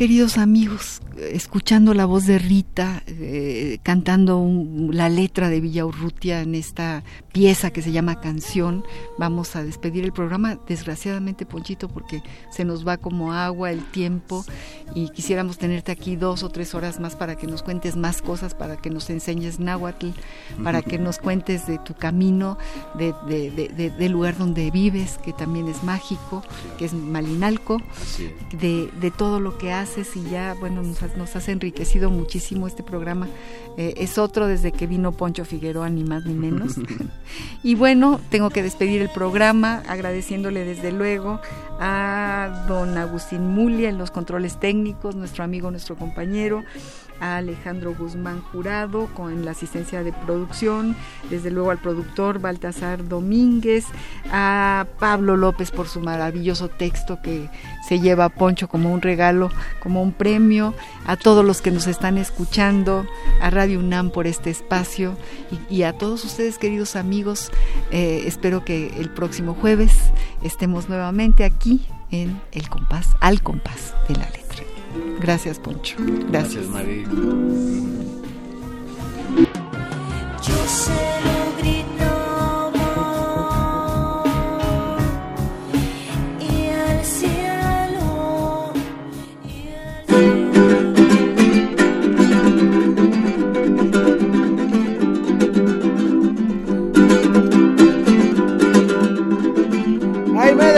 Queridos amigos, escuchando la voz de Rita, cantando la letra de Villa Urrutia en esta pieza que se llama Canción, vamos a despedir el programa, desgraciadamente Ponchito, porque se nos va como agua el tiempo y quisiéramos tenerte aquí dos o tres horas más para que nos cuentes más cosas, para que nos enseñes náhuatl, para que nos cuentes de tu camino, de, del lugar donde vives, que también es mágico, que es Malinalco, de, de todo lo que haces y ya, bueno, nos nos has enriquecido muchísimo este programa. Eh, es otro desde que vino Poncho Figueroa, ni más ni menos. [laughs] y bueno, tengo que despedir el programa agradeciéndole desde luego a don Agustín Mulia en los controles técnicos, nuestro amigo, nuestro compañero, a Alejandro Guzmán Jurado con la asistencia de producción, desde luego al productor Baltasar Domínguez, a Pablo López por su maravilloso texto que se lleva a Poncho como un regalo, como un premio, a todos los que nos están escuchando, a Radio UNAM por este espacio y, a todos ustedes queridos amigos, eh, espero que el próximo jueves estemos nuevamente aquí en el compás, al compás de la letra. Gracias, Poncho. Gracias, Gracias María. Yo se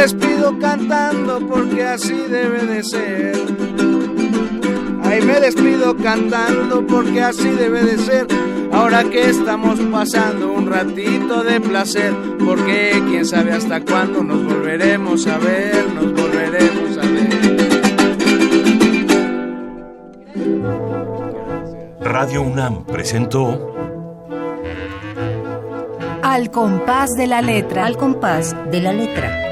despido cantando porque así debe de ser. Ay, me despido cantando porque así debe de ser. Ahora que estamos pasando un ratito de placer, porque quién sabe hasta cuándo nos volveremos a ver, nos volveremos a ver. Radio UNAM presentó Al compás de la letra. Al compás de la letra.